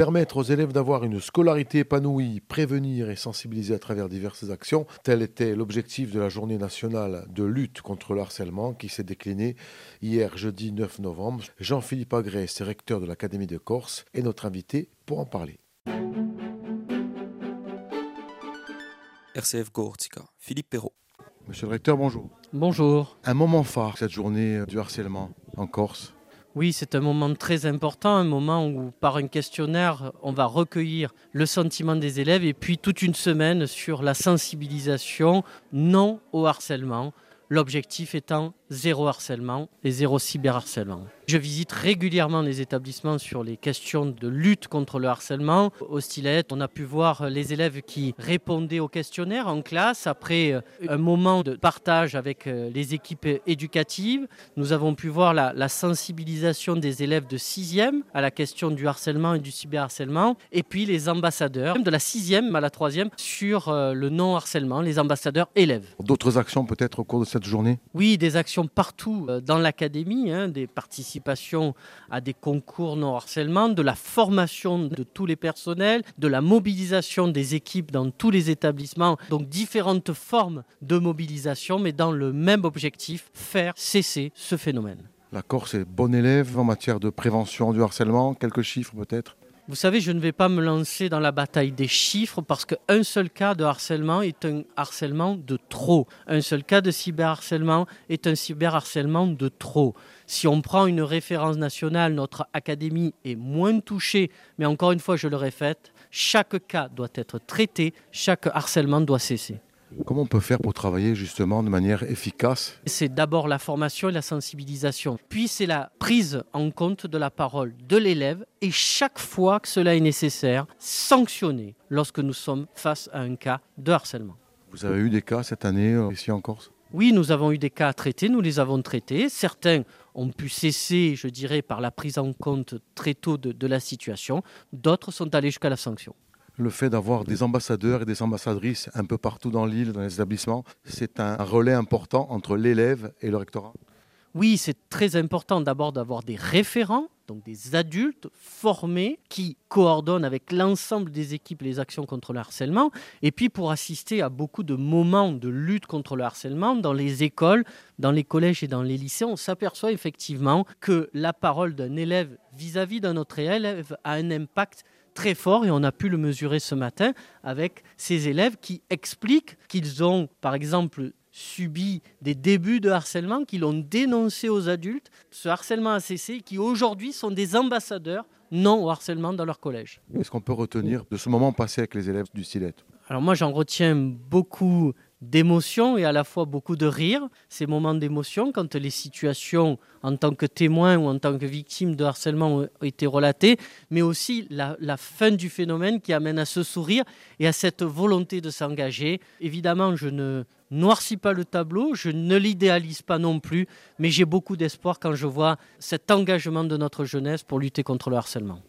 Permettre aux élèves d'avoir une scolarité épanouie, prévenir et sensibiliser à travers diverses actions, tel était l'objectif de la journée nationale de lutte contre le harcèlement qui s'est déclinée hier jeudi 9 novembre. Jean-Philippe Agrès, recteur de l'Académie de Corse, est notre invité pour en parler. RCF Gortica, Philippe Perrault. Monsieur le recteur, bonjour. Bonjour. Un moment phare, cette journée du harcèlement en Corse. Oui, c'est un moment très important, un moment où par un questionnaire, on va recueillir le sentiment des élèves et puis toute une semaine sur la sensibilisation non au harcèlement, l'objectif étant zéro harcèlement et zéro cyberharcèlement. Je visite régulièrement les établissements sur les questions de lutte contre le harcèlement. Au stylet, on a pu voir les élèves qui répondaient aux questionnaires en classe après euh, un moment de partage avec euh, les équipes éducatives. Nous avons pu voir la, la sensibilisation des élèves de 6e à la question du harcèlement et du cyberharcèlement. Et puis les ambassadeurs de la 6e à la 3e sur euh, le non-harcèlement, les ambassadeurs élèves. D'autres actions peut-être au cours de cette journée? Oui, des actions partout dans l'académie, hein, des participations à des concours non harcèlement, de la formation de tous les personnels, de la mobilisation des équipes dans tous les établissements. Donc différentes formes de mobilisation, mais dans le même objectif, faire cesser ce phénomène. La Corse est bon élève en matière de prévention du harcèlement. Quelques chiffres peut-être? Vous savez, je ne vais pas me lancer dans la bataille des chiffres parce qu'un seul cas de harcèlement est un harcèlement de trop. Un seul cas de cyberharcèlement est un cyberharcèlement de trop. Si on prend une référence nationale, notre académie est moins touchée, mais encore une fois, je le répète, chaque cas doit être traité, chaque harcèlement doit cesser. Comment on peut faire pour travailler justement de manière efficace C'est d'abord la formation et la sensibilisation. Puis c'est la prise en compte de la parole de l'élève et chaque fois que cela est nécessaire, sanctionner lorsque nous sommes face à un cas de harcèlement. Vous avez eu des cas cette année euh, ici en Corse? Oui, nous avons eu des cas à traiter, nous les avons traités. Certains ont pu cesser, je dirais, par la prise en compte très tôt de, de la situation. D'autres sont allés jusqu'à la sanction le fait d'avoir des ambassadeurs et des ambassadrices un peu partout dans l'île, dans les établissements, c'est un relais important entre l'élève et le rectorat. Oui, c'est très important d'abord d'avoir des référents, donc des adultes formés qui coordonnent avec l'ensemble des équipes les actions contre le harcèlement, et puis pour assister à beaucoup de moments de lutte contre le harcèlement dans les écoles, dans les collèges et dans les lycées, on s'aperçoit effectivement que la parole d'un élève vis-à-vis d'un autre élève a un impact très fort et on a pu le mesurer ce matin avec ces élèves qui expliquent qu'ils ont, par exemple, subi des débuts de harcèlement, qu'ils l'ont dénoncé aux adultes, ce harcèlement a cessé, qui aujourd'hui sont des ambassadeurs non au harcèlement dans leur collège. Est-ce qu'on peut retenir de ce moment passé avec les élèves du SILET Alors moi j'en retiens beaucoup d'émotion et à la fois beaucoup de rire, ces moments d'émotion quand les situations en tant que témoin ou en tant que victime de harcèlement ont été relatées, mais aussi la, fin du phénomène qui amène à ce sourire et à cette volonté de s'engager. Évidemment, je ne noircis pas le tableau, je ne l'idéalise pas non plus, mais j'ai beaucoup d'espoir quand je vois cet engagement de notre jeunesse pour lutter contre le harcèlement.